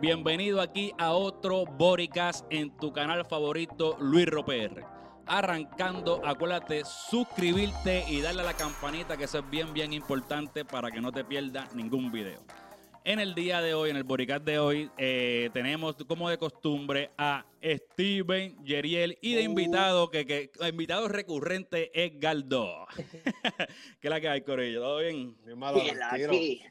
Bienvenido aquí a otro Boricast en tu canal favorito, Luis Roper. Arrancando, acuérdate suscribirte y darle a la campanita que eso es bien, bien importante para que no te pierdas ningún video. En el día de hoy, en el Boricast de hoy, eh, tenemos como de costumbre a Steven Yeriel y de Uh. invitado, que, que invitado recurrente es Galdo. ¿Qué es la que hay, Corillo? ¿Todo bien? Tranquilo. aquí.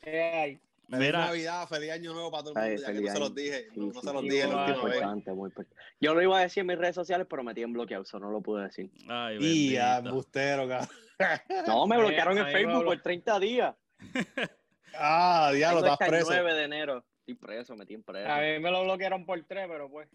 Feliz Mira. Navidad, feliz año nuevo para todo el Ay, mundo, ya que no se los dije, Sí, no sí, se los sí, dije la muy última vez. importante, muy importante. Yo lo iba a decir en mis redes sociales, pero me tienen bloqueado, eso no lo pude decir. Ay, Y a embustero, cabrón. No, me bloquearon en Facebook por 30 días. Ah, diablo, estás hasta el preso. 9 de enero. Estoy preso, metí en preso. A mí me lo bloquearon por tres, pero pues.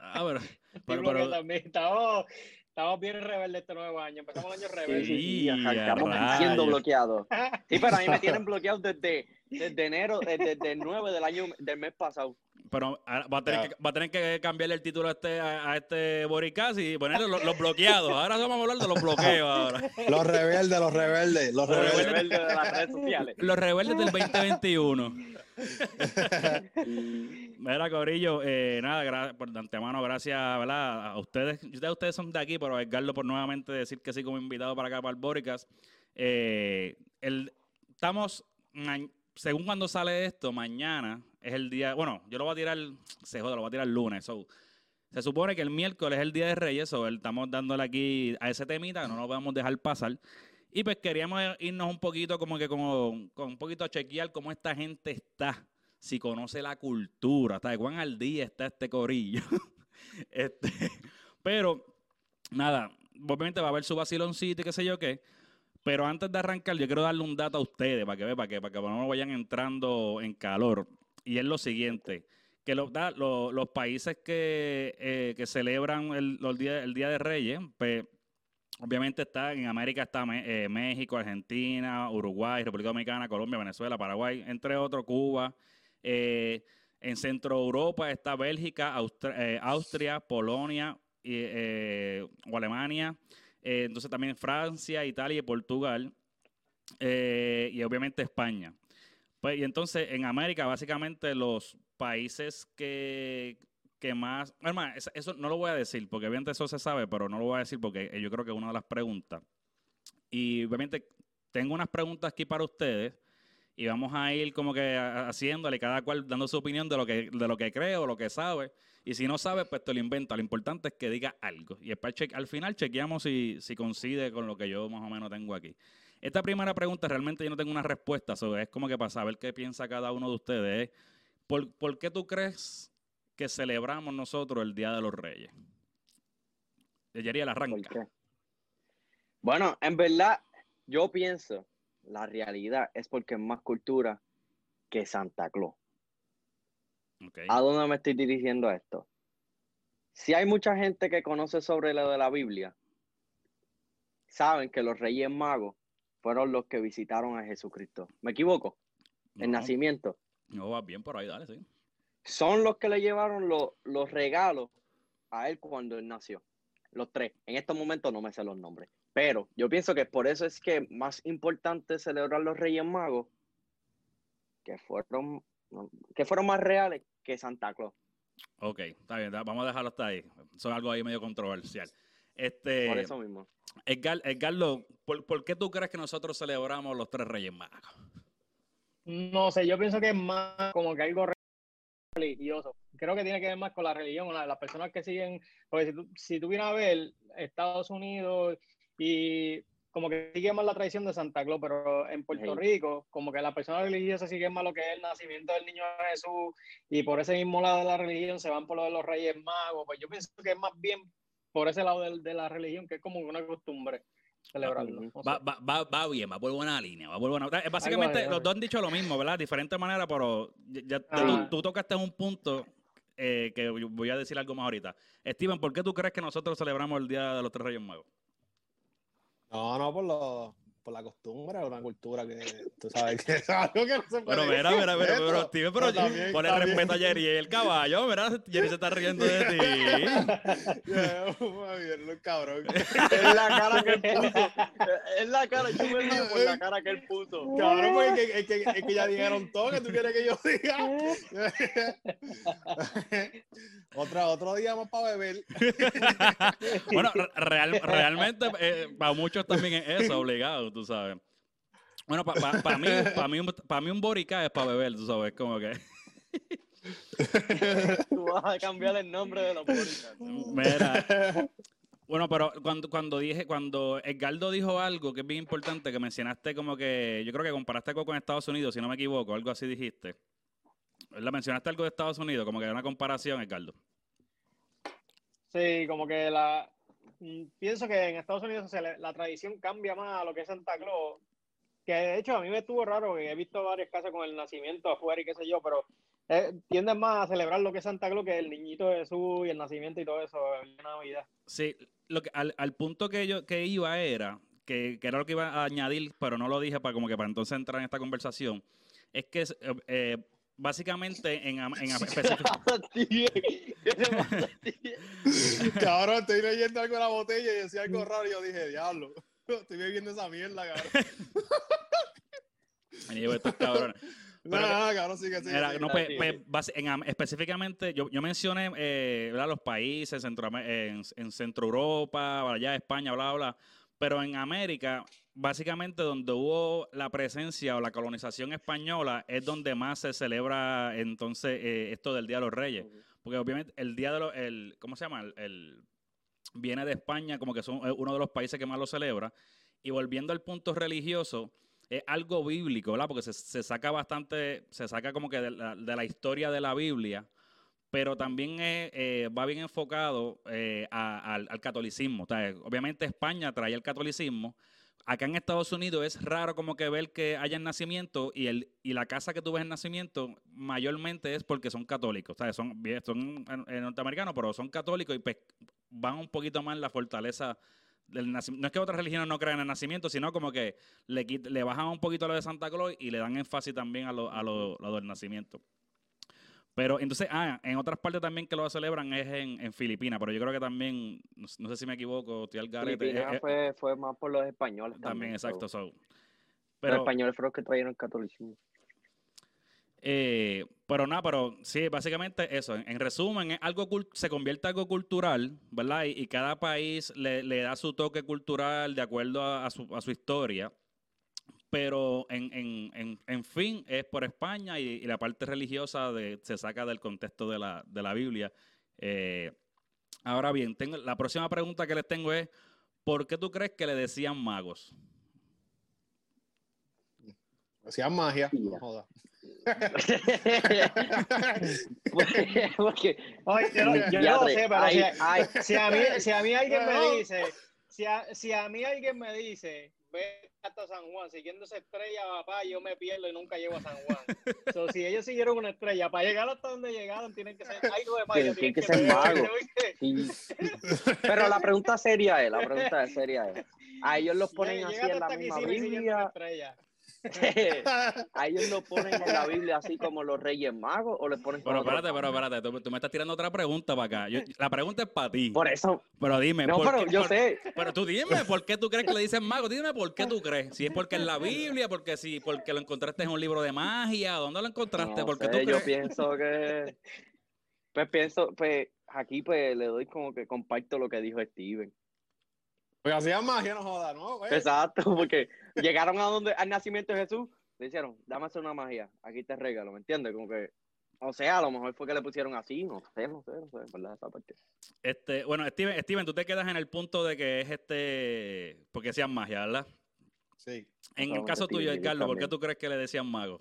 Ah, pero, pero, también. Estamos, estamos bien rebeldes este nuevo año. Empezamos el año rebelde. sí, Y ajá, estamos siendo bloqueados. Sí, pero a mí me tienen bloqueado desde, desde enero, desde, desde el 9 del año del mes pasado. pero ahora va, a tener que, va a tener que cambiarle el título a este, a, a este Boricast y ponerle los, los bloqueados. Ahora vamos a hablar de los bloqueos ahora. Los rebeldes, los rebeldes, los Los Los rebeldes. rebeldes de las redes sociales. Los rebeldes del 2021. Y- Mira, Corillo, eh, nada, gra- por de antemano, gracias ¿verdad? a ustedes. Ustedes, ustedes son de aquí, pero a Edgardo por nuevamente decir que sí como invitado para acá, para el Boricas. Eh, el, estamos, ma- según cuando sale esto, mañana es el día, bueno, yo lo voy a tirar, se joda, lo voy a tirar el lunes. so, se supone que el miércoles es el día de Reyes, so, estamos dándole aquí a ese temita, que no lo podemos dejar pasar. Y pues queríamos irnos un poquito como que como, con un poquito a chequear cómo esta gente está, si conoce la cultura, hasta de cuán al día está este corillo. este, pero, nada, obviamente va a haber su vaciloncito y qué sé yo qué. Pero antes de arrancar, yo quiero darle un dato a ustedes para que vean, para que, para que no vayan entrando en calor. Y es lo siguiente, que los, países que, eh, que celebran el, días- el Día de Reyes, pues obviamente está en América está eh, México, Argentina, Uruguay, República Dominicana, Colombia, Venezuela, Paraguay, entre otros, Cuba. Eh, en Centro Europa está Bélgica, eh, Austria, Polonia o Alemania. Eh, entonces también Francia, Italia y Portugal. eh, y obviamente España. Pues, y entonces en América, básicamente los países que, que más. Hermano, eso, no lo voy a decir, porque obviamente eso se sabe, pero no lo voy a decir porque eh, yo creo que es una de las preguntas. Y obviamente tengo unas preguntas aquí para ustedes y vamos a ir como que haciéndole cada cual dando su opinión de lo que de lo que cree o lo que sabe. Y si no sabe pues te lo inventa. Lo importante es que diga algo. Y después al final chequeamos si, si coincide con lo que yo más o menos tengo aquí. Esta primera pregunta realmente yo no tengo una respuesta es como que para saber qué piensa cada uno de ustedes es, ¿por, por qué tú crees que celebramos nosotros el Día de los Reyes? Yeriel ¿Por arranca? Bueno, en verdad, yo pienso, la realidad es porque es más cultura que Santa Claus. ¿A dónde me estoy dirigiendo a esto? Si hay mucha gente que conoce sobre lo de la Biblia, saben que los reyes magos fueron los que visitaron a Jesucristo. ¿Me equivoco? El nacimiento. no va bien por ahí dale sí Son los que le llevaron lo- los regalos a él cuando él nació. Los tres. En estos momentos no me sé los nombres. Pero yo pienso que por eso es que más importante celebrar los Reyes Magos que fueron, que fueron más reales que Santa Claus. Ok, está bien, vamos a dejarlo hasta ahí. Eso es algo ahí medio controversial. Este, Por eso mismo. Edgar, Edgardo, ¿por, por qué tú crees que nosotros celebramos los tres Reyes Magos? No sé, yo pienso que es más como que algo religioso. Creo que tiene que ver más con la religión, la- las personas que siguen, porque si tú, si tú vienes a ver Estados Unidos y como que sigue más la tradición de Santa Claus, pero en Puerto Sí. Rico, como que las personas religiosas siguen más lo que es el nacimiento del niño Jesús y por ese mismo lado de la religión se van por lo de los Reyes Magos. Pues yo pienso que es más bien por ese lado del- de, la religión, que es como una costumbre celebrarlo. Sé. Va, va, va, va bien, va por buena línea, va por buena. Básicamente, los dos han dicho lo mismo, ¿verdad? Diferente manera, pero ya, ya- Ah. tú, tú tocaste un punto eh, que voy a decir algo más ahorita. Steven, ¿por qué tú crees que nosotros celebramos el Día de los Tres Reyes Magos? No, no, por por la costumbre, una cultura que tú sabes que es algo que no se puede. Pero mira, mira, mira, pero, Steven, pero también- ponle respeto a Jerry el caballo. Mira, Jerry se está riendo de ti. Yeah, muy bien, un cabrón. Es la cara que él puso. Es la cara, yo me río por la cara que él puso. Cabrón, porque es que, es que, es que ya dijeron todo que tú quieres que yo diga. Otra, otro día más para beber. bueno, re- real- realmente eh, para muchos también es eso, obligado, tú sabes. Bueno, para mí, para mí, un- pa' mí un borica es para beber, tú sabes, como que... Tú vas a cambiar el nombre de los podcasts. Mira, bueno, pero cuando, cuando dije, cuando Edgardo dijo algo que es bien importante, que mencionaste como que, yo creo que comparaste algo con Estados Unidos, si no me equivoco, algo así dijiste. ¿Verdad? Mencionaste algo de Estados Unidos, como que una comparación, Edgardo. Sí, como que la. Mm, Pienso que en Estados Unidos se le- la tradición cambia más a lo que es Santa Claus. Que de hecho a mí me estuvo raro, que he visto varias casas con el nacimiento afuera y qué sé yo, pero eh, tienden más a celebrar lo que es Santa Claus que el niñito Jesús y el nacimiento y todo eso, la Navidad. Sí, lo que, al, al punto que yo que iba era, que, que era lo que iba a añadir, pero no lo dije para como que para entonces entrar en esta conversación, es que eh, eh, básicamente en, en. Cabrón, estoy leyendo algo en la botella y decía algo raro y yo dije, diablo. Estoy bebiendo esa mierda, cabrón. Y yo, estos cabrones. No, Pero- no, no, cabrón, sigue, sigue. Era, sigue. no, sí, sí. basi- en am- específicamente, yo, yo mencioné eh, ¿verdad? los países Centroam- en, en Centro Europa, allá España, bla, bla, bla. Pero en América, básicamente donde hubo la presencia o la colonización española, es donde más se celebra entonces eh, esto del Día de los Reyes. Porque obviamente el Día de los, el, ¿cómo se llama? El, el- viene de España, como que son uno de los países que más lo celebra. Y volviendo al punto religioso, es algo bíblico, ¿verdad? Porque se, se saca bastante, se saca como que de la, de la historia de la Biblia, pero también eh, va bien enfocado eh, a- al, catolicismo. Obviamente España trae el catolicismo. Acá en Estados Unidos es raro como que ver que haya nacimiento y, el, la casa que tú ves en nacimiento mayormente es porque son católicos. Son, eh, norteamericanos, pero son católicos y pues van un poquito más en la fortaleza del nacimiento. No es que otras religiones no crean en el nacimiento, sino como que le, le bajan un poquito lo de Santa Claus y le dan énfasis también a a lo, lo del nacimiento. Pero entonces, ah, en otras partes también que lo celebran es en, en Filipinas, pero yo creo que también, no, sé- no sé si me equivoco, estoy al garete. Filipinas fue, fue más por los españoles también, también. exacto. so, so. los Pero, españoles fueron los que trajeron el catolicismo. eh, pero nada, pero sí, básicamente eso. En, en resumen, es algo se convierte en algo cultural, ¿verdad? Y, y cada país le, le da su toque cultural de acuerdo a, a su, a su historia. Pero en, en, en, en fin, es por España y, y la parte religiosa de, se saca del contexto de la, de la Biblia. Eh, ahora bien, tengo, la próxima pregunta que les tengo es, ¿por qué tú crees que le decían magos? Hacían magia. Ya. No joda. Porque- porque Oye, yo, no- yo no Ya, lo re- sé, pero ay, si, ay, si a mí, si a mí alguien me dice, si a, si a mí alguien me dice, ve hasta San Juan, siguiendo esa estrella, papá, yo me pierdo y nunca llego a San Juan. So, si ellos siguieron una estrella, para llegar hasta donde llegaron, tienen que ser algo de magia. Tienen tienen que ser tener, magos. Pero la pregunta seria es, la pregunta seria es, ¿a ellos los ponen así en la misma sin ¿A ellos lo ponen en la Biblia así como los reyes magos o les ponen Pero otro espérate, pero espérate, tú, tú me estás tirando otra pregunta para acá. Yo- la pregunta es para ti. Por eso, Pero dime, no, ¿por pero qué- yo por- sé, Pero tú dime, ¿por qué tú crees que le dicen mago? Dime por qué tú crees. Si es porque en la Biblia, porque si, porque lo encontraste en un libro de magia, ¿dónde lo encontraste? no porque sé, tú yo crees. pienso que, pues pienso, pues aquí pues le doy como que comparto lo que dijo Steven. Porque hacían magia, no joda, ¿no? güey? Exacto, porque llegaron a donde al nacimiento de Jesús, le dijeron, dame hacer una magia, aquí te regalo, ¿me entiendes? Como que, o sea, a lo mejor fue que le pusieron así, no sé, no sé, no sé, en ¿verdad? Esa parte. Este, bueno, Steven, Steven, tú te quedas en el punto de que es este, porque sean magia, ¿verdad? Sí. En el caso tuyo, Carlos, ¿por qué tú crees que le decían mago?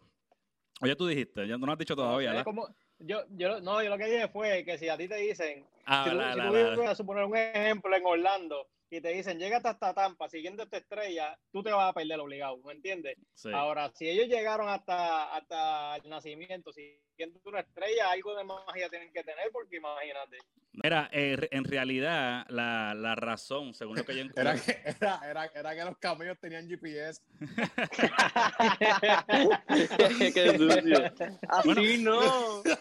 Oye, tú dijiste, ya no lo has dicho todavía, ¿verdad? como- yo, yo, no, yo lo que dije fue que si a ti te dicen, Ah, si tú, la- si la- tú la- vives, a suponer un ejemplo en Orlando y te dicen, llega hasta Tampa siguiendo esta estrella, tú te vas a perder obligado, ¿me entiendes? sí. Ahora, si ellos llegaron hasta, hasta el nacimiento una estrella, algo de magia tienen que tener, porque imagínate. Mira, eh, en realidad, la, la razón, según lo que yo Era encontré. que, era, era, era que los camellos tenían GPS. Qué sucio. Así no.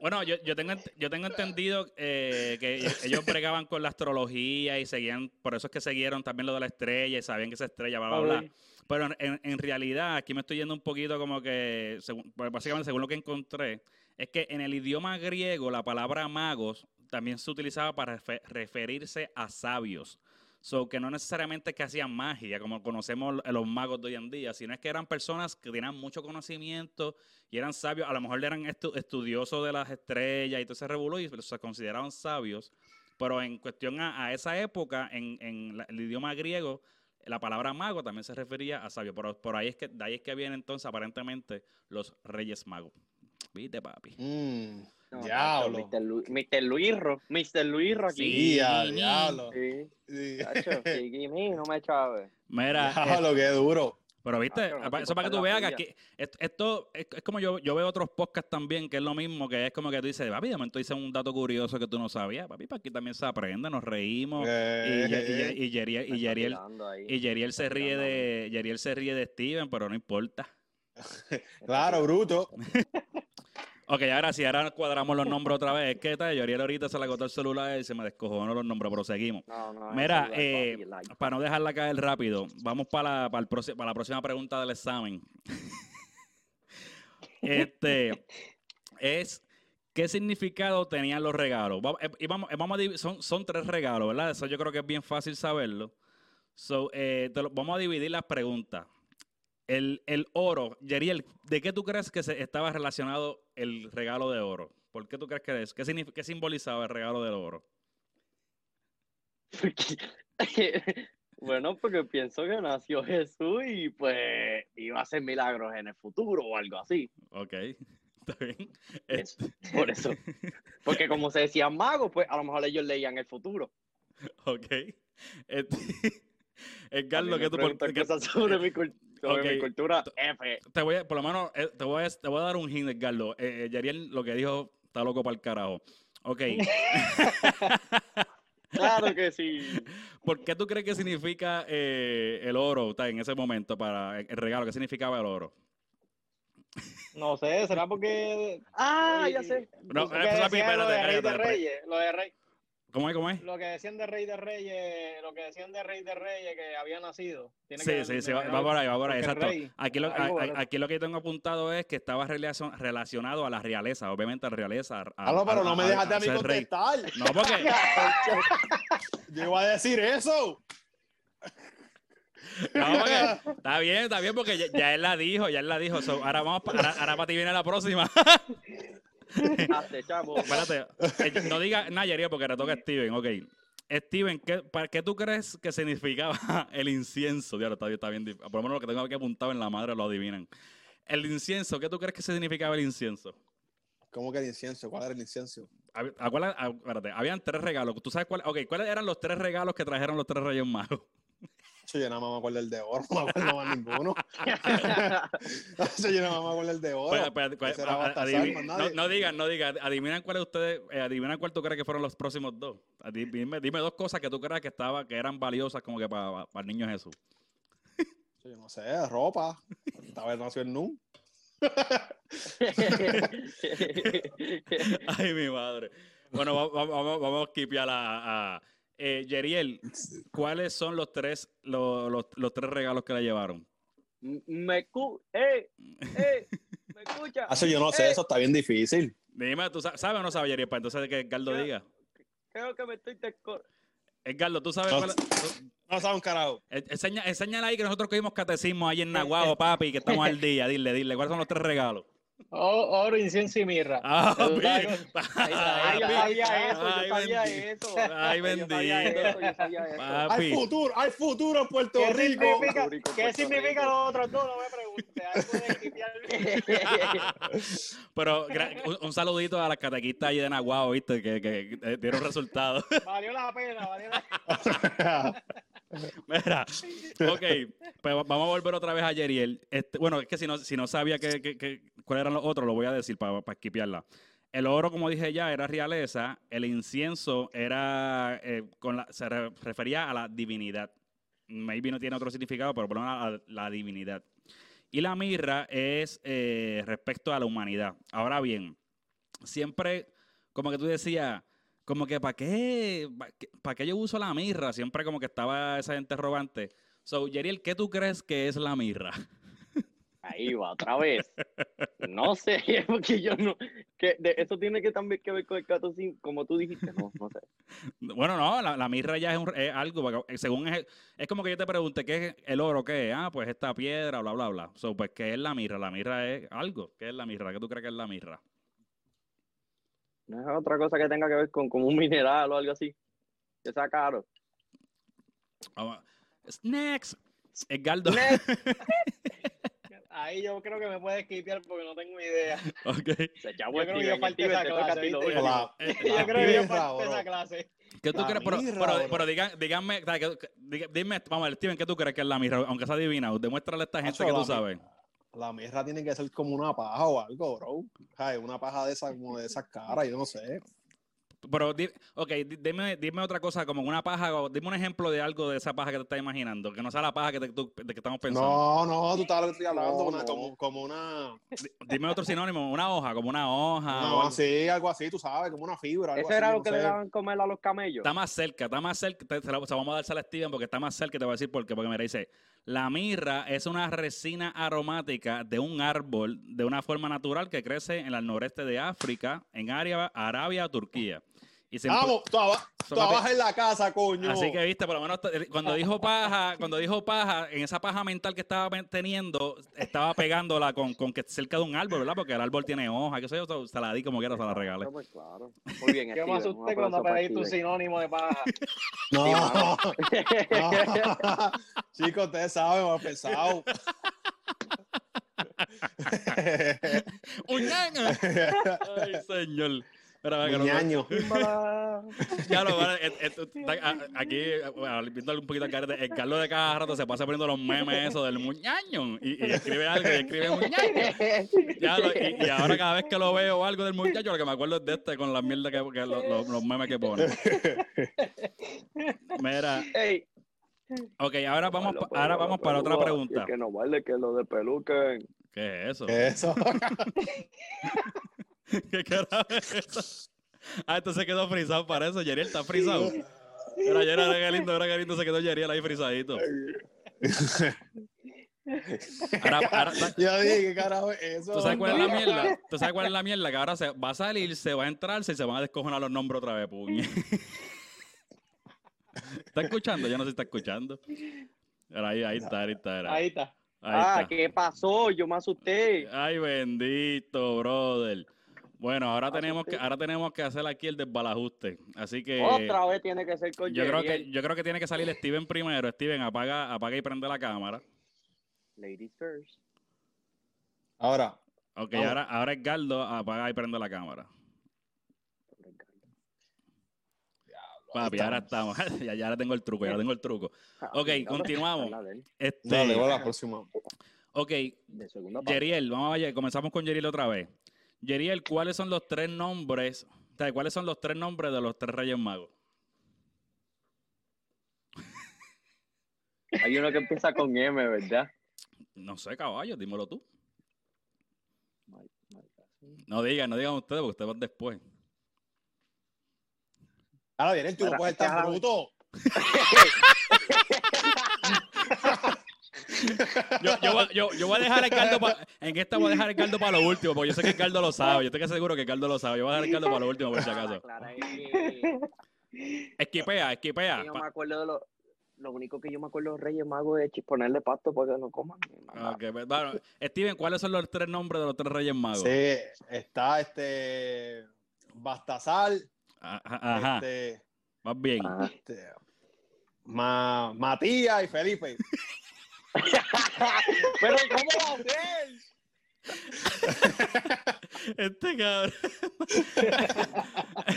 Bueno, yo, yo, tengo, yo tengo entendido eh, que ellos- ellos bregaban con la astrología y seguían, por eso es que siguieron también lo de la estrella y sabían que esa estrella, bla, bla, bla. Pero en, en- realidad, aquí me estoy yendo un poquito como que, según- pues, básicamente según lo que encontré, es que en el idioma griego la palabra magos también se utilizaba para refe- referirse a sabios. So, que no necesariamente que hacían magia, como conocemos los magos de hoy en día, sino es que eran personas que tenían mucho conocimiento y eran sabios. A lo mejor eran estu- estudiosos de las estrellas y todo ese revolú y se consideraban sabios. Pero en cuestión a, a esa época, en, en la- el idioma griego, la palabra mago también se refería a sabio. Pero por ahí es que, de ahí es que vienen entonces aparentemente los reyes magos. ¿Viste, papi? Mm, No, diablo. Mr. Lu- Mr. Luirro. Mr. Luirro aquí. Sí, diablo. Sí. Sí. Chacho, no me chave. Mira, Diablo, qué duro. Pero viste, Ah, pero no eso para que tú veas que aquí, esto, es, es como yo, yo veo otros podcasts también, que es lo mismo, que es como que tú dices, papi, de momento un dato curioso que tú no sabías, papi, para aquí también se aprende, nos reímos. Y, Eh, Ye- y, y Yeriel, y y se ríe de Yeriel se ríe de Steven, pero no importa. Claro, bruto. Ok, ahora sí, ahora cuadramos los nombres otra vez. Es que tal, Yeriel ahorita se le agotó el celular y se me descojonó los nombres, pero seguimos. No, no, Mira, eh. Para no dejarla caer rápido, vamos para la, para el proce- para la próxima pregunta del examen. este es ¿qué significado tenían los regalos? Eh, y vamos, eh, vamos a son, son tres regalos, ¿verdad? Eso yo creo que es bien fácil saberlo. So, eh, lo- vamos a dividir las preguntas. El, el oro, Yeriel, ¿de qué tú crees que se estaba relacionado el regalo de oro? ¿Por qué tú crees que es? ¿Qué, qué simbolizaba el regalo del oro? bueno, porque pienso que nació Jesús y pues iba a hacer milagros en el futuro o algo así. Ok, está bien. Es- por eso. Porque como se decían magos, pues a lo mejor ellos leían el futuro. Ok. Este, Edgar, lo que tú... cosas sobre, mi, sobre mi cultura F. te voy a, por lo menos, eh, te voy a, te voy a dar un hint, Edgardo. Eh, eh, Yariel lo que dijo está loco para el carajo. Ok. Claro que sí. ¿Por qué tú crees que significa eh, el oro está, en ese momento para el el regalo? ¿Qué significaba el oro? No sé, será porque. Ah, ya sé. No, pues, papi, decían lo de espérate, Rey de cállate, Reyes. Lo de Rey. ¿Cómo es? ¿Cómo es? Lo que decían de Rey de Reyes, lo que decían de Rey de Reyes que había nacido. Tiene Sí, que sí, sí, va, por ahí, va por ahí, exacto. Rey, Aquí lo, algo a- a- de- aquí lo que tengo apuntado es que estaba relacion- relacionado a la realeza, obviamente a la realeza. a- Aló, pero a- no me dejaste a a mí ser rey. contestar. No, porque... Yo iba a decir eso. No, porque- está bien, está bien, porque ya, ya él la dijo, ya él la dijo. So, ahora vamos, pa- ahora, ahora para ti viene la próxima. Espérate, eh, no diga Yeriel, porque le toca a Steven. Ok. Steven, ¿qué, para, ¿qué tú crees que significaba el incienso? Diablo, está, bien- está bien. dif- Por lo menos lo que tengo aquí apuntado en la madre lo adivinan. El incienso, ¿qué tú crees que significaba el incienso? ¿Cómo que el incienso? ¿Cuál era el incienso? Acuérdate- ah, espérate, habían tres regalos. ¿Tú sabes cuál? Ok, ¿cuáles eran los tres regalos que trajeron los tres reyes magos? Yo nada más me acuerdo del de oro, no me acuerdo más ninguno. Eso yo nada más me acuerdo del de oro. Pues, más no, digan, no digan. Adivinan cuál de ustedes, eh, adivinan cuál tú crees que fueron los próximos dos. Dime, dime dos cosas que tú creas que estaba, que eran valiosas como que para, para el niño Jesús. Yo no sé, ropa. Esta vez nació el NU. Ay, mi madre. Bueno, va- va- vamos, vamos a skipear a, a eh, Yeriel. ¿Cuáles son los tres, los, los- los tres regalos que le llevaron? me cu eh, eh, me escucha. Eso yo no sé, Eh, eso está bien difícil. Dime, ¿tú sa- sabes o no sabes, Yeriel? Para entonces que Edgardo diga. Creo que me estoy desco- Edgardo, ¿tú sabes No cuál sé. No sabe un carajo. Eh, Enseña, enséñale ahí que nosotros cogimos catecismo ahí en Nahuabo, papi, que estamos al día. Dile, dile, ¿cuáles son los tres regalos? O- Oro, incienso y mirra. Ah, Ay, papi. Ay, yo sabía eso, Ay, yo sabía bendito. eso. Ay, bendito. Hay futuro, hay futuro en Puerto ¿Qué Rico. significa, Rico, ¿qué Puerto significa Rico. los otros dos? No me preguntes. Pero un, un saludito a las catequistas ahí de Nahuatl, ¿viste? Que, que, eh, dieron resultados. Valió la pena, valió la Mira, ok, pues va- vamos a volver otra vez a Yeriel. Este, bueno, es que si no, si no sabía que, cuáles eran los otros, lo voy a decir para, para esquipearla. El oro, como dije ya, era realeza. El incienso era, eh, con se re- refería a la divinidad. Maybe no tiene otro significado, pero por lo menos la divinidad. Y la mirra es eh, respecto a la humanidad. Ahora bien, siempre, como que tú decías, como que ¿para qué, para qué yo uso la mirra? Siempre como que estaba esa interrogante. So, Yeriel, ¿qué tú crees que es la mirra? Ahí va, otra vez. No sé, porque yo no. Que de, eso tiene que también que ver con el gato, sin- como tú dijiste. No, no sé. Bueno, no, la, la mirra ya es, un- es algo, según es, es como que yo te pregunte, ¿qué es el oro? ¿Qué es? Ah, pues esta piedra, bla, bla, bla. So, pues, ¿qué es la mirra? La mirra es algo. ¿Qué es la mirra? ¿Qué tú crees que es la mirra? No es otra cosa que tenga que ver con como un mineral o algo así. Que sea caro. Vamos. Next. Edgardo. Ahí yo creo que me puede skipear porque no tengo idea. ok. Se echaba Yo creo que yo falté esa clase, Eh, Yo creo que yo falté esa clase. ¿Qué tú La crees? Pero, mirra, pero, pero digan, díganme, dime, vamos a ver, Steven, ¿qué tú crees que es la mirra? Aunque sea adivinado, demuéstrale a esta gente que tú sabes. La mirra tiene que ser como una paja o algo, bro. Ay, una paja de esas, como de esas caras, yo no sé. Pero, ok, di- dime, dime otra cosa, como una paja, o dime un ejemplo de algo de esa paja que te estás imaginando, que no sea la paja que, te- tú- de que estamos pensando. No, no, tú estás hablando, No, una- no. Como, como una. Di- Dime otro sinónimo, una hoja, como una hoja. No, algo. sí, algo así, tú sabes, como una fibra. Algo Eso era lo no que le daban comer a los camellos. Está más cerca, está más cerca. Te, la vamos a dársela a Steven porque está más cerca y te voy a decir por qué. Porque mira, dice, la mirra es una resina aromática de un árbol de una forma natural que crece en el noreste de África, en Arabia, Arabia Turquía. Y se Vamos, en la casa, coño. Así que viste, por lo menos cuando dijo paja, cuando dijo paja, en esa paja mental que estaba teniendo, estaba pegándola con, con que cerca de un árbol, ¿verdad? Porque el árbol tiene hoja, qué sé yo, se la di como quiera, se la regalé. Pues, claro. Muy bien, Yo me Steven, un asusté cuando un Steven. sinónimo de paja. No. Chicos, ustedes saben, hemos pensado. ¡Un! Ay, señor. Espera, que no- Ñaño. Ya lo está- a- aquí, viendo un poquito el carete, el Carlos de cada rato se pasa poniendo los memes eso del muñaño y, y escribe algo y escribe muñaño. Ya lo- y, y ahora cada vez que lo veo algo del muchacho, lo que me acuerdo es de este con la mierda que, que lo- lo- los memes que pone. Mira, Ey, ok, ahora vamos, pa- ahora vamos para otra pregunta. Que no vale que lo de peluquen. ¿Qué es eso? Eso. ¿Qué carajo es eso? Ah, entonces quedó frisado para eso. Yeriel está frisado. Era Yeriel, era lindo, era qué lindo se quedó Yeriel ahí frisadito. Ahora, ahora, Yo dije, ¿qué carajo es eso? ¿Tú sabes cuál es la mierda? ¿Tú sabes cuál es la mierda? Que ahora se va a salir, se va a entrar, se van a descojonar los nombres otra vez, puñe. ¿Está escuchando? Yo no sé si está escuchando. Era ahí, ahí está, ahí está. era. Ahí, Ahí está. Ah, está. ¿qué pasó? Yo me asusté. Ay, bendito, brother. Bueno, ahora Asusté. tenemos que, ahora tenemos que hacer aquí el desbalajuste. Así que Otra vez tiene que ser con yo creo que yo creo que tiene que salir Steven primero. Steven, apaga, apaga y prende la cámara. Ladies first. Ahora, Ok, Vamos. ahora, ahora Edgardo apaga y prende la cámara. Papi, ahora estamos. ya, ya ahora tengo el truco, ya ahora tengo el truco. Ok, continuamos. Este, dale, voy a la próxima. ok. Yeriel, vamos allá, comenzamos con Yeriel otra vez. Yeriel, ¿cuáles son los tres nombres? O sea, ¿cuáles son los tres nombres de los tres Reyes Magos? Hay uno que empieza con M, ¿verdad? No sé, caballo, dímelo tú. No digan, no digan ustedes, porque ustedes van después. Ahora viene, tú no puedes estar bruto. Yo, yo, voy- yo, yo voy a dejar el caldo pa- en esta voy a dejar el caldo para lo último, porque yo sé que el caldo lo sabe. Yo estoy que seguro que el caldo lo sabe. Yo voy a dejar el caldo para lo último, por si acaso. Que- Esquipea, esquipea. Yo me acuerdo de lo, lo único que yo me acuerdo de los Reyes Magos es ponerle pasto para que no coman. Pues, bueno, Steven, ¿cuáles son los tres nombres de los tres Reyes Magos? Sí, está este. Bastasar. Ajá, ajá, Este, más bien. Ah, este, Ma- Matías y Felipe. Pero ¿cómo va a ser? Este cabrón.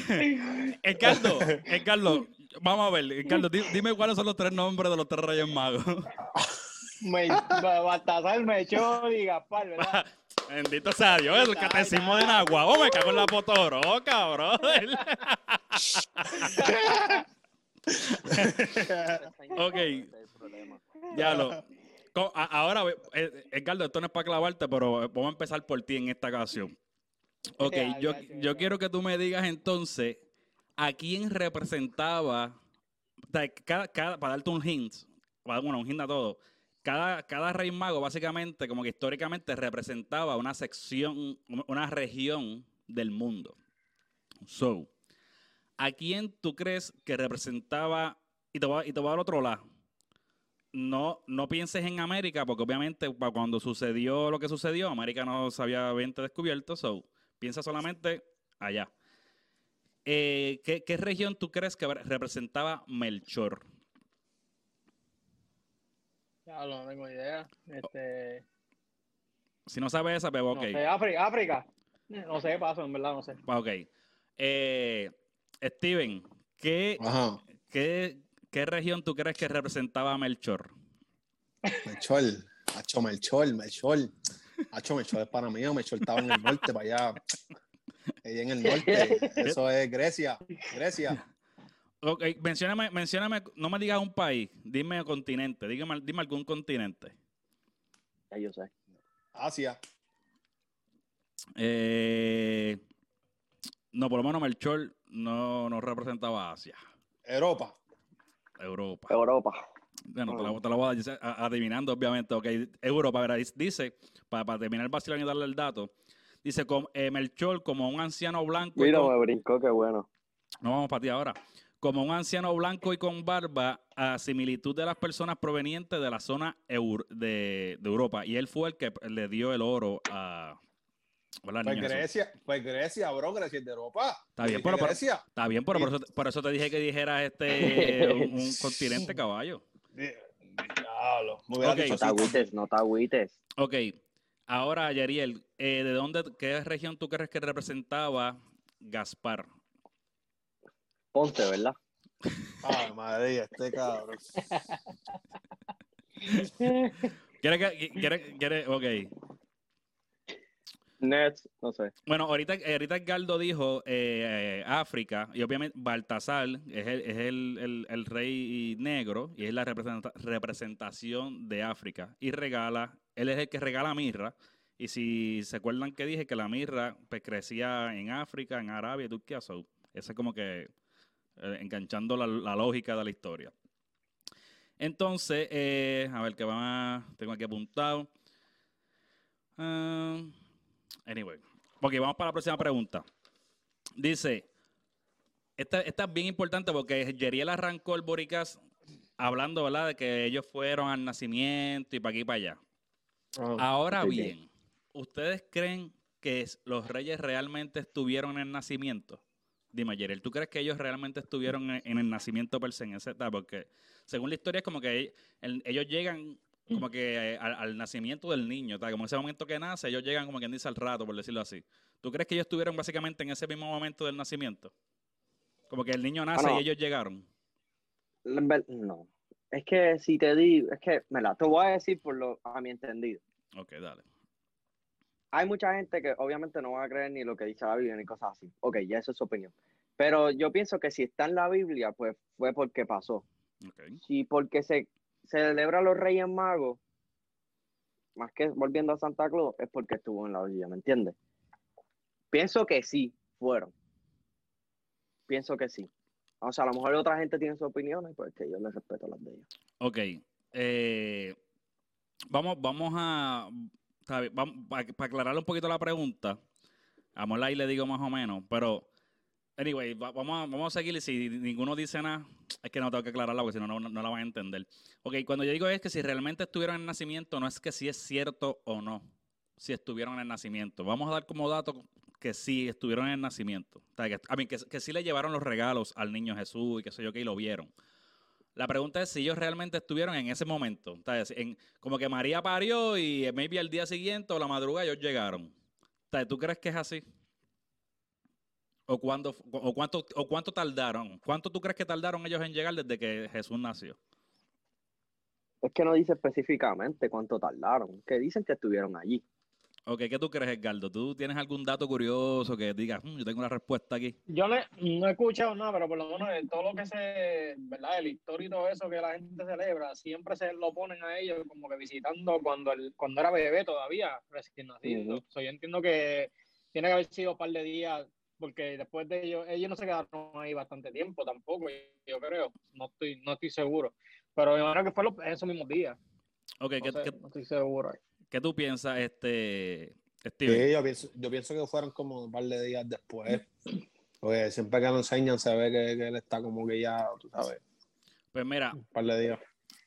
Ricardo, Ricardo, vamos a ver, di- dime cuáles son los tres nombres de los tres reyes magos. Me, Baltasar, Melchor y Gaspar, ¿verdad? Bendito sea Dios, el catecismo de Nagua. Oh, me cago en la potoroca, bro. Ok. Ya lo. Ahora, eh, Edgardo, esto no es para clavarte, pero vamos a empezar por ti en esta ocasión. Ok, yo, quiero que tú me digas entonces a quién representaba, o sea, cada, cada- para darte un hint, para bueno, un hint a todo, cada, cada rey mago básicamente, como que históricamente representaba una sección, una región del mundo. So, ¿a quién tú crees que representaba, y te voy a, y te voy a dar otro lado, no, no pienses en América, porque obviamente cuando sucedió lo que sucedió, América no se había bien descubierto, so, piensa solamente allá. Eh, ¿qué, qué región tú crees que representaba Melchor? Ya no tengo idea. Este, Si no sabes esa, pues ok. No sé, África, África. No sé, paso, en verdad, no sé. Ok. Eh, Steven, ¿qué, Ajá. qué, qué región tú crees que representaba Melchor? Melchor. Hacho, Melchor, Melchor. Hacho, Melchor es para mí. Melchor estaba en el norte, para allá. Ella en el norte. Eso es Grecia. Grecia. Ok, mencióname, mencióname, no me digas un país, dime continente, dígame, dime algún continente. Ya yo sé. Asia. Eh, no, por lo menos Melchor no, no representaba Asia, Europa. Europa. Europa. Bueno, te la, te la voy a decir adivinando, obviamente. Ok, Europa, verá, dice- para, para terminar el vacilón y darle el dato, dice com- eh, Melchor como un anciano blanco. y Mira, con- me brincó, qué bueno. no vamos para ti ahora. Como un anciano blanco y con barba, a similitud de las personas provenientes de la zona eur- de, de Europa. Y él fue el que le dio el oro a. ¿verdad, Pues? Grecia, pues Grecia, bro, Grecia es de Europa. Está bien, Dije pero- pero- Grecia. Está bien, pero por eso, por eso te dije que dijeras este un, un continente caballo. Di- Diablo. Me hubiera Ok. dicho No te agüites, no te agüites. Ok, ahora Yariel, eh, ¿de dónde, qué región tú crees que representaba Gaspar? Ponte, ¿verdad? Ay, madre, mía, este cabrón. ¿Quiere que, quiere, quiere, ok. No sé. Bueno, ahorita, ahorita Edgardo dijo eh, África, y obviamente Baltasar es, el, es el, el- el rey negro y es la representa- representación de África. Y regala, él es el que regala mirra. Y si se acuerdan que dije que la mirra pues, crecía en África, en Arabia Turquía, so, ese es como que eh, enganchando la, la lógica de la historia. Entonces, eh, a ver qué más tengo aquí apuntado. Ah, Anyway. Ok, vamos para la próxima pregunta. Dice, esta, esta es bien importante porque Yeriel arrancó el Boricas hablando, ¿verdad? De que ellos fueron al nacimiento y para aquí y para allá. Ah, Ahora bien, ¿ustedes creen que los reyes realmente estuvieron en el nacimiento? Dime, Yeriel, ¿tú crees que ellos realmente estuvieron en, en el nacimiento per se en ese etapa? Porque según la historia es como que el- ellos llegan como que eh, al, al nacimiento del niño, ¿tá? como ese momento que nace, ellos llegan como quien dice al rato, por decirlo así. ¿Tú crees que ellos estuvieron básicamente en ese mismo momento del nacimiento? Como que el niño nace Bueno. y ellos llegaron. No. Es que si te digo, es que, me la te voy a decir por lo, a mi entendido. Ok, dale. Hay mucha gente que obviamente no va a creer ni lo que dice la Biblia ni cosas así. Ok, ya eso es su opinión. Pero yo pienso que si está en la Biblia, pues fue porque pasó. Ok. Si porque se celebra los Reyes Magos, más que volviendo a Santa Claus, es porque estuvo en la Biblia, ¿me entiendes? Pienso que sí, fueron. Pienso que sí. O sea, a lo mejor otra gente tiene sus opiniones, pues que yo les respeto las de ellos. Ok. eh, vamos, vamos a. Para aclararle un poquito la pregunta. A y le digo más o menos. Pero, anyway, va- vamos, a, vamos a seguir. Si ninguno dice nada, es que no tengo que aclararla porque si no, no, la van a entender. Ok, cuando yo digo es que si realmente estuvieron en el nacimiento, no es que si es cierto o no. Si estuvieron en el nacimiento. Vamos a dar como dato que sí estuvieron en el nacimiento. O sea, que, a mí, que, que sí le llevaron los regalos al niño Jesús y que sé yo que y lo vieron. La pregunta es si ellos realmente estuvieron en ese momento. como que María parió y maybe al día siguiente o la madrugada ellos llegaron. ¿Tú crees que es así? ¿O, cuándo, o, cuánto, ¿O cuánto tardaron? ¿Cuánto tú crees que tardaron ellos en llegar desde que Jesús nació? Es que no dice específicamente cuánto tardaron, que dicen que estuvieron allí. Ok, ¿qué tú crees, Edgardo? ¿Tú tienes algún dato curioso que digas, "Mm, yo tengo una respuesta aquí? Yo no he, no he escuchado nada, pero por lo menos en todo lo que se, ¿verdad? El historia y todo eso que la gente celebra, siempre se lo ponen a ellos como que visitando cuando, el, cuando era bebé todavía, recién nacido. Ujú. So, yo entiendo que tiene que haber sido un par de días, porque después de ellos, ellos no se quedaron ahí bastante tiempo tampoco, yo creo. No estoy, no estoy seguro. Pero me imagino que fue los- esos mismos días. Ok, No, ¿qué, sé, qué- no estoy seguro. qué tú piensas, este, Steven? Sí, yo pienso, yo pienso que fueron como un par de días después. Porque siempre que lo enseñan se ve que, que él está como que ya, tú sabes, Pues mira, un par de días.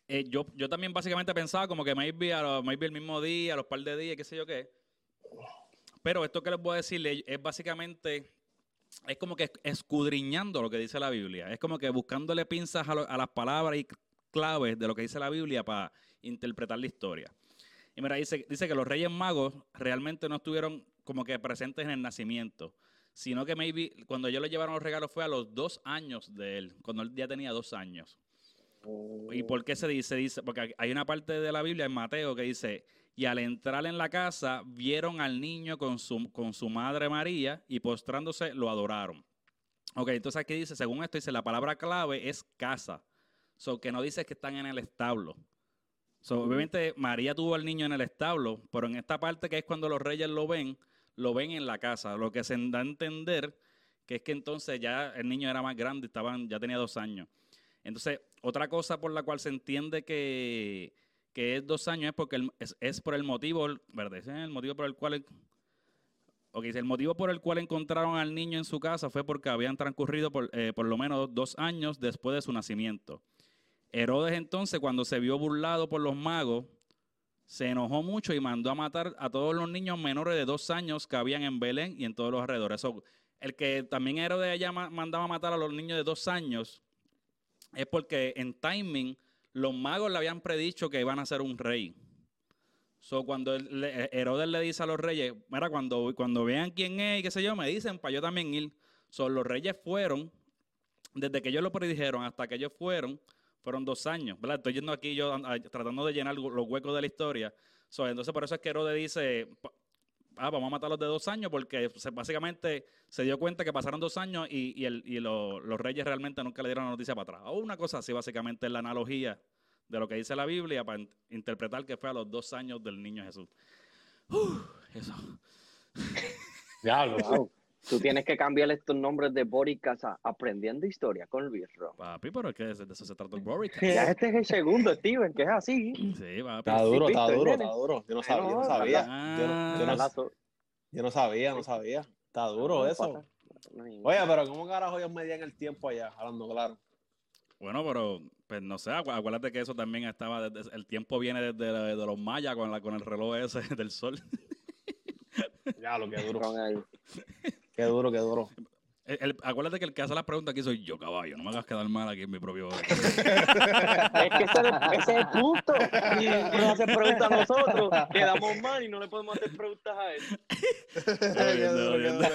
eh, yo, yo también básicamente pensaba como que maybe, a lo- maybe el mismo día, a los par de días, qué sé yo qué. Pero esto que les voy a decir es, es básicamente, es como que escudriñando lo que dice la Biblia. Es como que buscándole pinzas a, lo- a las palabras y claves de lo que dice la Biblia para interpretar la historia. Y mira, dice, dice que los reyes magos realmente no estuvieron como que presentes en el nacimiento, sino que maybe cuando ellos le llevaron los regalos fue a los dos años de él, cuando él ya tenía dos años. ¿Y por qué se dice? Dice, porque hay una parte de la Biblia en Mateo que dice, y al entrar en la casa vieron al niño con su, con su madre María y postrándose lo adoraron. Ok, entonces aquí dice, según esto dice, la palabra clave es casa. So, que no dice que están en el establo. So, obviamente María tuvo al niño en el establo, pero en esta parte que es cuando los reyes lo ven, lo ven en la casa. Lo que se da a entender que es que entonces ya el niño era más grande, estaban, ya tenía dos años. Entonces, otra cosa por la cual se entiende que, que es dos años es porque es, es por el motivo, ¿verdad? Es el motivo por el cual... el- motivo por el cual encontraron al niño en su casa fue porque habían transcurrido por, eh, por lo menos dos años después de su nacimiento. Herodes entonces, cuando se vio burlado por los magos, se enojó mucho y mandó a matar a todos los niños menores de dos años que habían en Belén y en todos los alrededores. El que también Herodes allá ma- mandaba a matar a los niños de dos años es porque en timing los magos le habían predicho que iban a ser un rey. So, cuando Herodes le dice a los reyes, mira, cuando, cuando vean quién es y qué sé yo, me dicen para yo también ir. So, los reyes fueron, desde que ellos lo predijeron hasta que ellos fueron, fueron dos años, ¿verdad? Estoy yendo aquí yo a- tratando de llenar los huecos de la historia. So, entonces, por eso es que Herodes dice, ah, vamos a matar a los de dos años, porque básicamente se dio cuenta que pasaron dos años y, y el- y lo- los reyes realmente nunca le dieron la noticia para atrás. O una cosa así, básicamente, es la analogía de lo que dice la Biblia para in- interpretar que fue a los dos años del niño Jesús. Uf, eso. Diablo. Wow. Tú tienes que cambiar estos nombres de Boricas a Aprendiendo Historia con Luis Ro. Papi, pero es que de eso se trata el Boric. Ya este es el segundo, Steven, que es así. Sí, papi. Está duro, Sí, está duro, está duro. Yo no sabía, yo no sabía. Yo no, yo no- Alazo. yo no sabía, no sabía. Está duro eso. Oye, pero ¿cómo carajo ellos medían el tiempo allá? Hablando claro. Bueno, pero pues no sé, acu- acuérdate que eso también estaba, desde- el tiempo viene desde de los mayas con, la, con el reloj ese del sol. Diablo, qué duro. Con el- Qué duro, qué duro. El- el- acuérdate que el que hace las preguntas aquí soy yo, caballo. No me hagas quedar mal aquí en mi propio... Es que ese, ese es el punto. Nos hacen preguntas a nosotros, quedamos mal y no le podemos hacer preguntas a él. Qué duro, qué duro,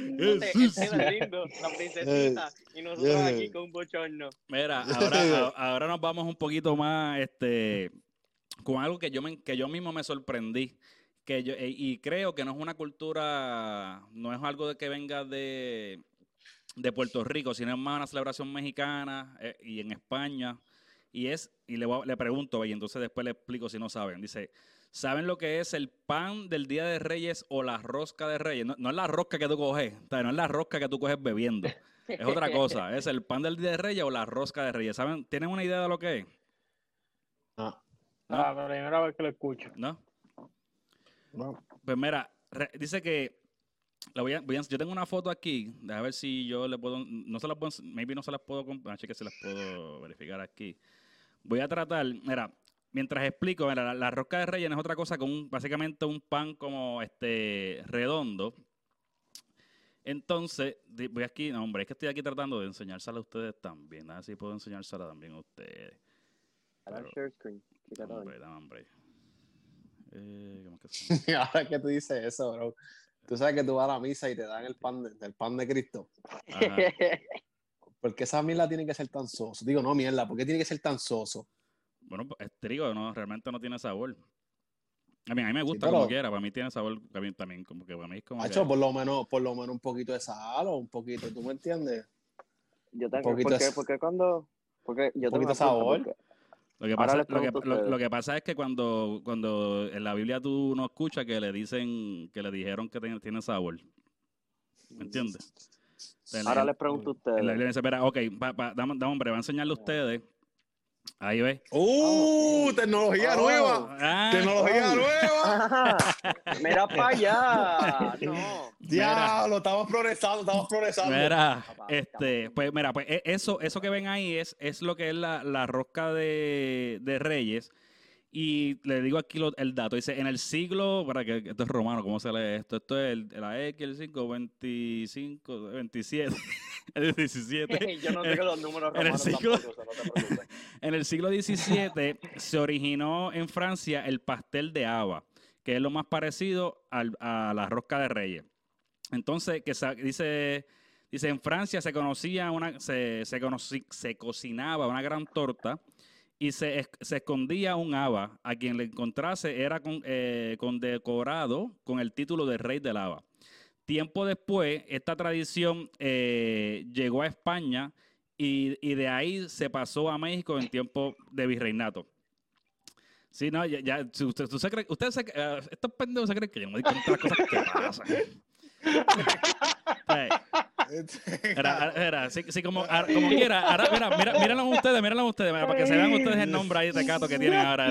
Entonces, él es lindo, la princesita, y nosotros aquí con un bochorno. Mira, ahora, a- ahora nos vamos un poquito más este, con algo que yo, me, que yo mismo me sorprendí. Que yo, eh, y creo que no es una cultura, no es algo de que venga de, de Puerto Rico, sino es más una celebración mexicana eh, y en España. Y es, y le, voy a- le pregunto, y entonces después le explico si no saben. Dice, ¿saben lo que es el pan del Día de Reyes o la rosca de Reyes? No, no es la rosca que tú coges, o sea, no es la rosca que tú coges bebiendo. Es otra cosa, es el pan del Día de Reyes o la rosca de Reyes. ¿Saben? ¿Tienen una idea de lo que es? Ah, Ah, la primera vez que lo escucho. ¿No? Pues mira, re- dice que la voy a- voy a- yo tengo una foto aquí, a ver si yo le puedo, no se las puedo, maybe no se las puedo, que se las puedo verificar aquí. Voy a tratar, mira, mientras explico, mira, la, la rosca de reyes no es otra cosa que un, básicamente un pan como este redondo, Entonces, voy aquí, no, hombre, es que estoy aquí tratando de enseñársela a ustedes también. A ver si puedo enseñársela también a ustedes. Pero-. Hombre, dame, hombre. Eh, ¿cómo es que se llama? Ahora que tú dices eso, bro. Tú sabes que tú vas a la misa y te dan el pan de, el pan de Cristo. Ajá. ¿Por qué esa mierda tiene que ser tan soso? Digo, no, mierda, ¿por qué tiene que ser tan soso? Bueno, pues, es trigo, no, realmente no tiene sabor. A mí, a mí me gusta pero- como quiera, para mí tiene sabor, a mí también, como que para mí es como que- Hacho, por lo menos, por lo menos un poquito de sal o un poquito, ¿tú me entiendes? Yo tengo, poquito porque, de- porque cuando, porque yo tengo poquito de sabor. Lo que, pasa, lo, que, lo- ustedes. lo que pasa es que cuando, cuando en la Biblia tú no escuchas que le dicen, que le dijeron que tiene, tiene sabor. ¿Me entiendes? Ahora les pregunto a en la Biblia ustedes. dice, espera, ok, pa- pa- dame, dame, hombre, va a enseñarle a ustedes. Ahí ve. ¡Uh! ¡Tecnología Oh. nueva! Ah, ¡Tecnología Oh. nueva! Mira para allá. No. ¡Diablo! Estamos progresando, estamos progresando. Mira, este, pues mira, pues e- eso, eso que ven ahí es, es lo que es la, la rosca de, de Reyes. Y le digo aquí lo- el dato. Dice, en el siglo, para que esto es romano, ¿cómo se lee esto? Esto es el, la X, el 5, 25, 27, el 17. Yo no tengo los números en el siglo- tampoco, o sea, no te preocupes. En el siglo XVII se originó en Francia el pastel de haba, que es lo más parecido al- a la rosca de reyes. Entonces, que dice, dice, en Francia se conocía una, se, se, conocí- se cocinaba una gran torta y se, se escondía un haba. A quien le encontrase era con- eh, condecorado con el título de rey del haba. Tiempo después, esta tradición eh, llegó a España y, y de ahí se pasó a México en tiempo de virreinato. Sí, no, ya, ya si usted, tú se cree, usted se, eh, estos pendejos se creen que yo no me di cuenta de las cosas que pasan. Era, era, sí, sí, como, ahora- como quiera. Ahora, mira, mira, mírenlo ustedes, mírenlo ustedes, mira, para que se vean ustedes el nombre ahí de Cato que tienen ahora.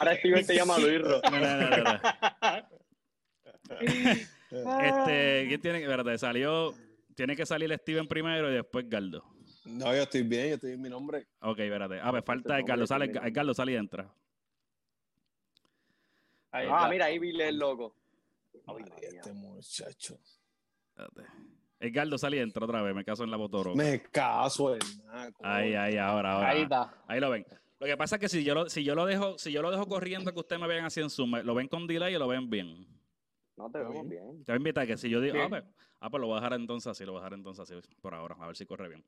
Ahora Steven se llama Luis Ro. Este, ¿quién tiene que, espérate, salió, tiene que salir Steven primero y después Galdo. No, yo estoy bien, yo estoy en mi nombre. Ok, espérate. Ah, pues falta Ese el Galdo, nombre sale, el Galdo sale y entra. Ahí Ah, mira, ahí vi el logo. Ay, este muchacho. Espérate. Sale y entra otra vez, me caso en la botoro. Me caso en nada. Ahí, ahí, ahora, ahora. Ahí está. Ahí lo ven. Lo que pasa es que si yo lo, si yo lo dejo, si yo lo dejo corriendo que ustedes me vean así en Zoom, lo ven con delay y lo ven bien. No te Está vemos bien. bien. Te voy a invitar que si yo digo, ah pues, ah, pues lo voy a dejar entonces así, lo voy a dejar entonces así por ahora, a ver si corre bien.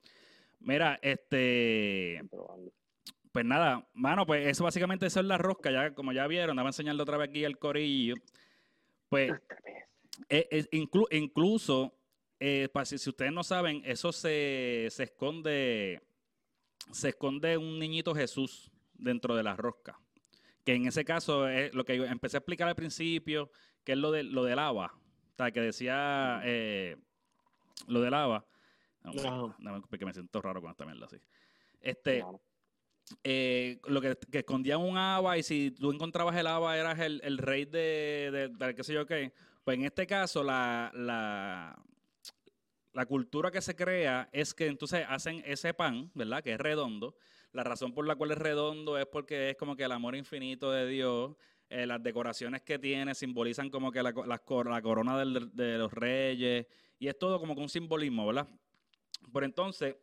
Mira, este, pues nada, mano, pues eso básicamente eso es la rosca, ya como ya vieron, dame a enseñarle otra vez aquí el corillo. Pues eh, eh, inclu- incluso, eh, pa- si, si ustedes no saben, eso se, se esconde, se esconde un niñito Jesús dentro de la rosca. Que en ese caso es lo que yo empecé a explicar al principio, que es lo, de, lo del haba. O sea, que decía eh, lo del haba. No, Ajá. no, porque me siento raro con esta mierda así. Este, eh, lo que, que escondían un haba y si tú encontrabas el haba eras el, el rey de, de, de qué sé yo qué. Pues en este caso la, la, la cultura que se crea es que entonces hacen ese pan, ¿verdad? Que es redondo. La razón por la cual es redondo es porque es como que el amor infinito de Dios. Eh, las decoraciones que tiene simbolizan como que la, cor- la corona del- de los reyes. Y es todo como que un simbolismo, ¿verdad? Por entonces,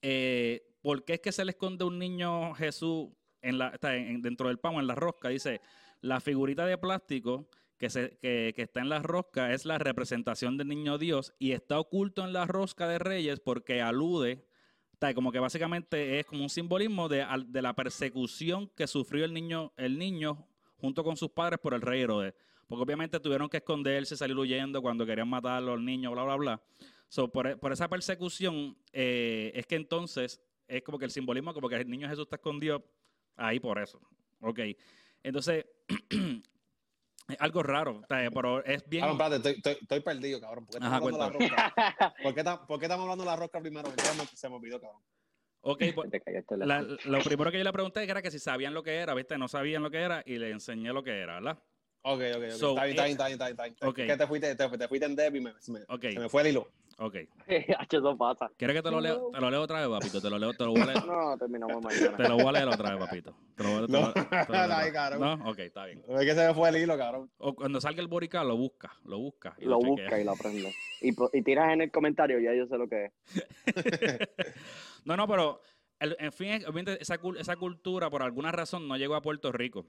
eh, ¿por qué es que se le esconde un niño Jesús en la, está en- dentro del pan o en la rosca? Dice, la figurita de plástico que, se, que, está en la rosca es la representación del niño Dios y está oculto en la rosca de Reyes porque alude, está, como que básicamente es como un simbolismo de, de la persecución que sufrió el niño, el niño junto con sus padres por el rey Herodes. Porque obviamente tuvieron que esconderse, salir huyendo cuando querían matarlo al niño, bla, bla, bla. So, por, por esa persecución eh, es que entonces es como que el simbolismo, como que el niño Jesús está escondido ahí por eso. Ok. Entonces, es algo raro, pero es bien... Cabrón, espérate, estoy, estoy, estoy perdido, cabrón. ¿Por qué Ajá, estamos hablando de la rosca? ¿Por qué, estamos hablando de la rosca primero? Se me olvidó, cabrón. Ok, pues, Te callaste la- la- lo primero que yo le pregunté era que si sabían lo que era, ¿viste? No sabían lo que era y le enseñé lo que era, ¿verdad? Ok, ok, ok. So, está bien, está eh, bien, está bien, está bien, está bien. que te fuiste, te, te fuiste en Debbie y me, se me, se me fue el hilo. Ok. Eso pasa. ¿Quieres que te lo lea? Te lo leo otra vez, papito. Te lo leo, te lo voy a leer. No, terminamos mañana. Te lo voy a leer otra vez, papito. Te lo voy a, te lo- No, lo leo cabrón. No, ok, está bien. Es que se me fue el hilo, cabrón. O cuando salga el borica, lo busca, lo busca. y Lo chequea. busca y lo aprende. Y, po- y tiras en el comentario, ya yo sé lo que es. No, no, pero en fin, esa, esa cultura por alguna razón no llegó a Puerto Rico.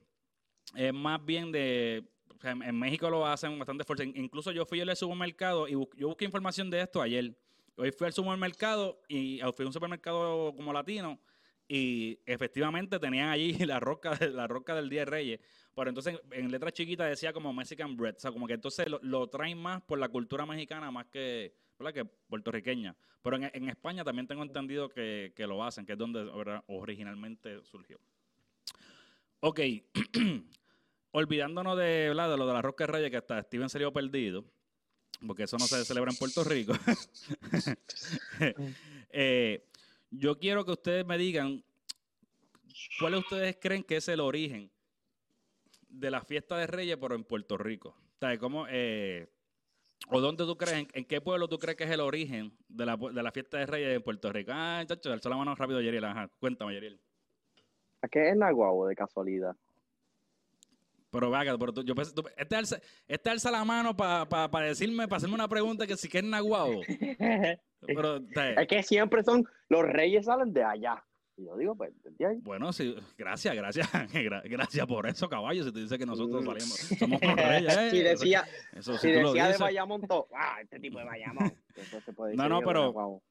Es más bien de... en, México lo hacen bastante fuerte. In- Incluso yo fui al supermercado y yo busqué información de esto ayer. Hoy fui al supermercado y fui a un supermercado como latino y efectivamente tenían allí la rosca, de- la rosca del Día de Reyes. Pero entonces en letras chiquitas decía como Mexican bread. O sea, como que entonces lo traen más por la cultura mexicana más que, ¿verdad? que puertorriqueña. Pero en, en España también tengo entendido que, que lo hacen, que es donde originalmente surgió. Ok, olvidándonos de, ¿verdad? de lo de la rosca Reyes, que hasta Steven salió perdido, porque eso no se celebra en Puerto Rico. Eh, yo quiero que ustedes me digan cuáles ustedes creen que es el origen de la fiesta de Reyes, pero en Puerto Rico. O sea, ¿cómo, eh, ¿O dónde tú crees, en, en qué pueblo tú crees que es el origen de la, de la fiesta de Reyes en Puerto Rico? Ah, chacho, alzó la mano rápido, Yeriel. Ajá, cuéntame, Yeriel. ¿A qué es Naguabo de casualidad? Pero vaga, pero tú- yo pensé, tú- este, alza, este alza la mano para decirme, para hacerme una pregunta que si que es naguabo. Pero, Es que siempre son, los reyes salen de allá. Y yo digo, pues, de ahí. Bueno, sí, gracias, gracias, gra- gracias por eso, caballo. Si tú dices que nosotros Mm. salimos, somos reyes, ¿eh? Si decía, eso, si si tú lo decía de. Bayamón, todo, ah, este tipo de Bayamón. Entonces puede No, no, pero-.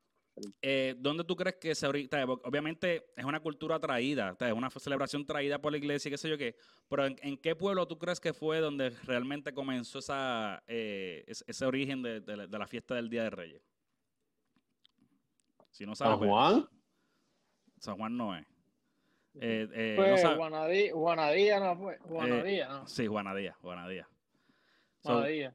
Eh, ¿Dónde tú crees que se ahorita? Obviamente es una cultura traída, es una celebración traída por la iglesia, qué sé yo qué. Pero ¿en, en qué pueblo tú crees que fue donde realmente comenzó esa, eh, ese, origen de, de la, de la fiesta del Día de Reyes? Si no sabes, San pues, Juan. San Juan no es. Eh, eh, Fue no sabe- Juanadí, Juanadía, no fue. Juanadía, no. Sí, Juanadía, Juanadía. So, Juanadía.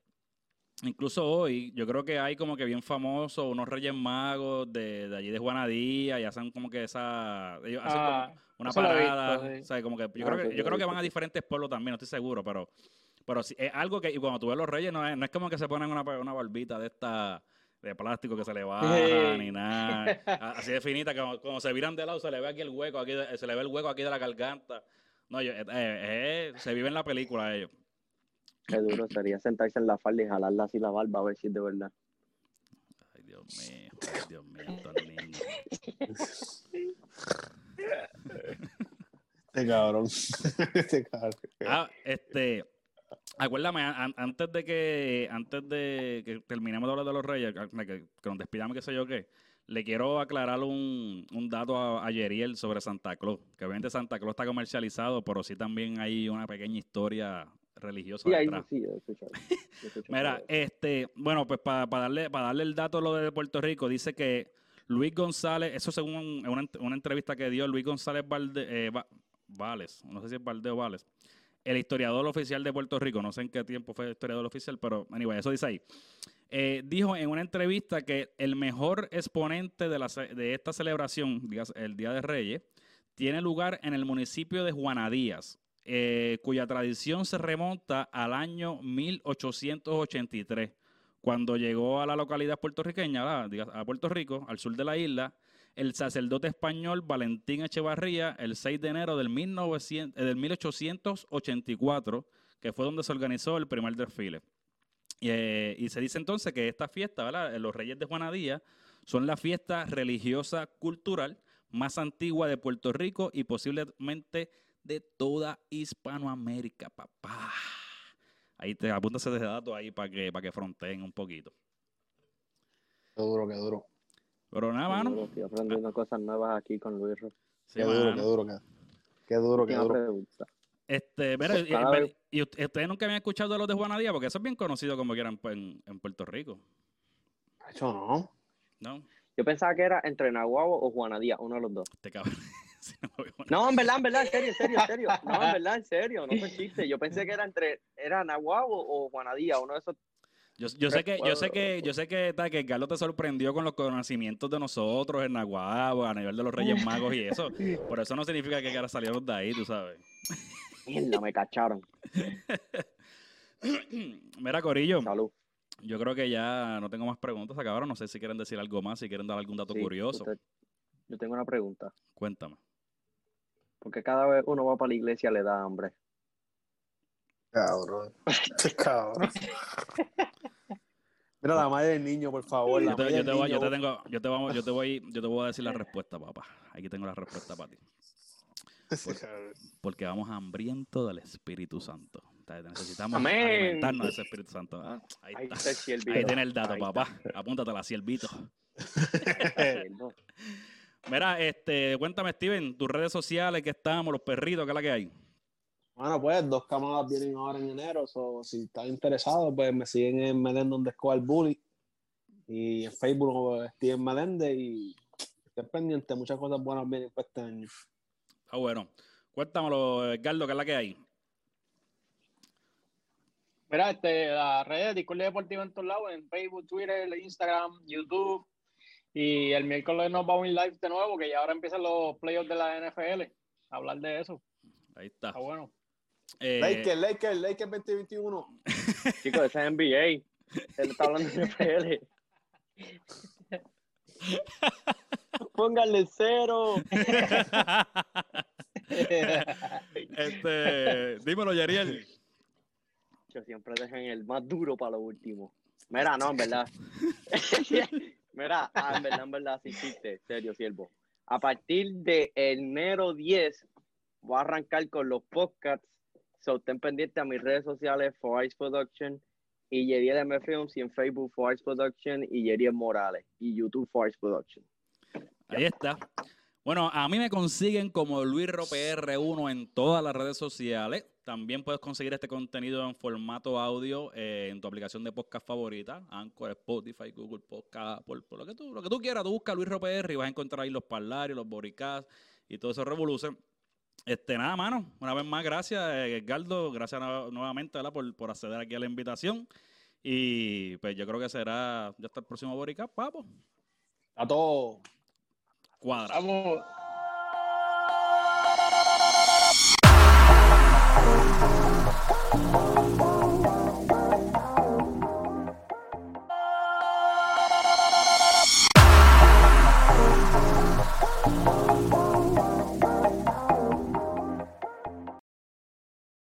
Incluso hoy, yo creo que hay como que bien famosos unos Reyes Magos de, de allí de Juanadía y hacen como que esa. Ellos hacen como Ah, una visto, parada. sí. o sea, como que yo, Ah, creo que, yo creo que van visto. a diferentes pueblos también, no estoy seguro, pero pero sí, es algo que. Y cuando tú ves los Reyes, no es, no es como que se ponen una, una barbita de esta de plástico que se le baja Sí. ni nada. Así de finita, que cuando, cuando se viran de lado se le ve aquí el hueco, aquí de- se le ve el hueco aquí de la garganta. No, yo, eh, eh, se vive en la película ellos. Qué duro sería sentarse en la falda y jalarla así la barba a ver si es de verdad. Ay, Dios mío, ay, Dios mío, estos niños. Este cabrón. Este cabrón. Ah, este, acuérdame, an- antes de que antes de que terminemos de hablar de los Reyes, que, que- que nos despidamos, qué sé yo qué, le quiero aclarar un, un dato a, a Yeriel sobre Santa Claus, que obviamente Santa Claus está comercializado, pero sí también hay una pequeña historia religiosa Sí, ahí detrás. sí, he escuchado. He escuchado Mira, este, bueno, pues para darle, para darle el dato a lo de Puerto Rico, dice que Luis González, eso según un- una, una entrevista que dio Luis González Valde, eh, Va- Vales, no sé si es Valde o Vales, el historiador oficial de Puerto Rico, no sé en qué tiempo fue el historiador oficial, pero anyway, eso dice ahí. Eh, dijo en una entrevista que el mejor exponente de, la, de esta celebración, el Día de Reyes, tiene lugar en el municipio de Juanadías, eh, cuya tradición se remonta al año 1883, cuando llegó a la localidad puertorriqueña, a Puerto Rico, al sur de la isla, el sacerdote español Valentín Echevarría, el 6 de enero del, 1900 eh, 1884, que fue donde se organizó el primer desfile. Y, eh, y se dice entonces que esta fiesta. Eh, Los Reyes de Juanadía, son la fiesta religiosa cultural más antigua de Puerto Rico y posiblemente de toda Hispanoamérica, papá. Ahí te apuntas ese dato ahí para que, para que fronteen un poquito. Qué duro, qué duro. Pero nada, mano. duro, Estoy aprendiendo cosas nuevas aquí con Luis. Sí, Qué duro, qué duro, qué, qué duro, qué duro. pregunta. Este, y, Cada y- vez- y usted- ustedes nunca habían escuchado de los de Juanadía, porque eso es bien conocido como quieran en, en Puerto Rico, Hacho, no. ¿no? Yo pensaba que era entre Naguabo o Juanadía, uno de los dos. Este cabrón. No. No, en verdad, en verdad, en serio, en serio, en serio. No, en verdad, en serio, no fue chiste. Yo pensé que era entre, era Naguabo o Juanadía, uno de esos. Yo, yo sé que, yo sé que, yo sé que, ta, que Carlos te sorprendió con los conocimientos de nosotros en Naguabo, a nivel de los Reyes Magos y eso. Por eso no significa que ahora salieron de ahí, tú sabes. Mierda, me cacharon. Mira, Corillo, Salud. Yo creo que ya no tengo más preguntas, acabaron. No sé si quieren decir algo más, si quieren dar algún dato Sí, curioso. usted- yo tengo una pregunta. Cuéntame. Porque cada vez uno va para la iglesia le da hambre. Cabrón. Este cabrón. Mira la madre del niño, por favor. Yo te, yo te voy, yo te tengo, yo te vamos, yo te voy, yo te voy a decir la respuesta, papá. Aquí tengo la respuesta para ti. Porque vamos hambrientos del Espíritu Santo. Necesitamos Amén. alimentarnos de ese Espíritu Santo. Ah, Ahí Ahí está. está el siervito. Ahí tiene el dato, Ahí papá. Apúntatela, siervito. el. Mira, este, cuéntame, Steven, tus redes sociales, que estamos, los perritos, ¿qué es la que hay? Bueno, pues dos camadas vienen ahora en enero. So, si están interesados, pues me siguen en Meléndez underscore bully. Y en Facebook Steven Meléndez. Y estén pendientes, muchas cosas buenas vienen para este año. Ah, bueno. Cuéntamelo, Edgardo, ¿qué es la que hay? Mira, este, las redes, Discordia Deportiva en todos lados, en Facebook, Twitter, Instagram, YouTube. Y el miércoles nos vamos a ir live de nuevo, que ya ahora empiezan los playoffs de la NFL. Hablar de eso. Ahí está. Está bueno. Eh, Lakers, Lakers, Lakers 2021. Chicos, ese es NBA. Él está hablando de NFL. Pónganle cero. este, dímelo, Yeriel. Yo siempre dejan el más duro para lo último. Mira, no, en verdad. Mira, ah, en verdad, en verdad, sí existe. Serio, siervo. A partir de enero 10, voy a arrancar con los podcasts. So, estén pendientes a mis redes sociales, For Ice Production y Yeriel M Films, y en Facebook, For Ice Production y Yeriel Morales, y YouTube, For Ice Production. Ahí está. Bueno, a mí me consiguen como Luis PR1 en todas las redes sociales. También puedes conseguir este contenido en formato audio eh, en tu aplicación de podcast favorita, Anchor, Spotify, Google Podcast, por, por lo que tú lo que tú quieras, tú busca Luis PR y vas a encontrar ahí los parlarios, los boricasts y todo eso revoluce. Este, nada, mano. Una vez más, gracias, eh, Edgardo. Gracias nu- nuevamente ¿verdad? Por, por acceder aquí a la invitación. Y pues yo creo que será ya hasta el próximo Boricast, papo. A todos. Cuadra. Vamos. Bye.